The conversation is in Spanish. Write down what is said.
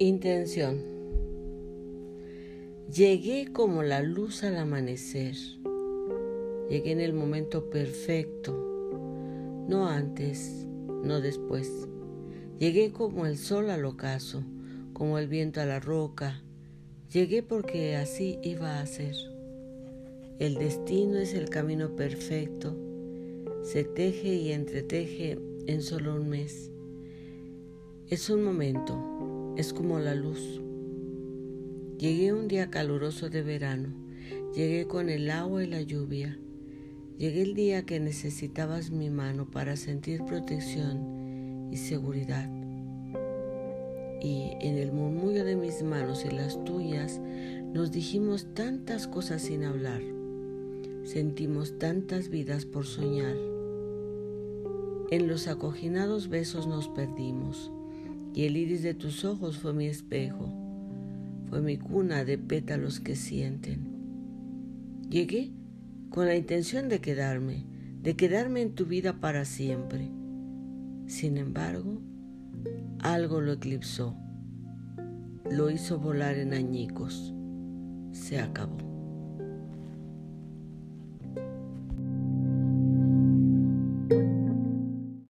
Intención. Llegué como la luz al amanecer. Llegué en el momento perfecto, no antes, no después. Llegué como el sol al ocaso, como el viento a la roca. Llegué porque así iba a ser. El destino es el camino perfecto. Se teje y entreteje en solo un mes. Es un momento, es como la luz. Llegué un día caluroso de verano, llegué con el agua y la lluvia, llegué el día que necesitabas mi mano para sentir protección y seguridad. Y en el murmullo de mis manos y las tuyas nos dijimos tantas cosas sin hablar, sentimos tantas vidas por soñar. En los acoginados besos nos perdimos y el iris de tus ojos fue mi espejo, fue mi cuna de pétalos que sienten. Llegué con la intención de quedarme, de quedarme en tu vida para siempre. Sin embargo, algo lo eclipsó, lo hizo volar en añicos, se acabó.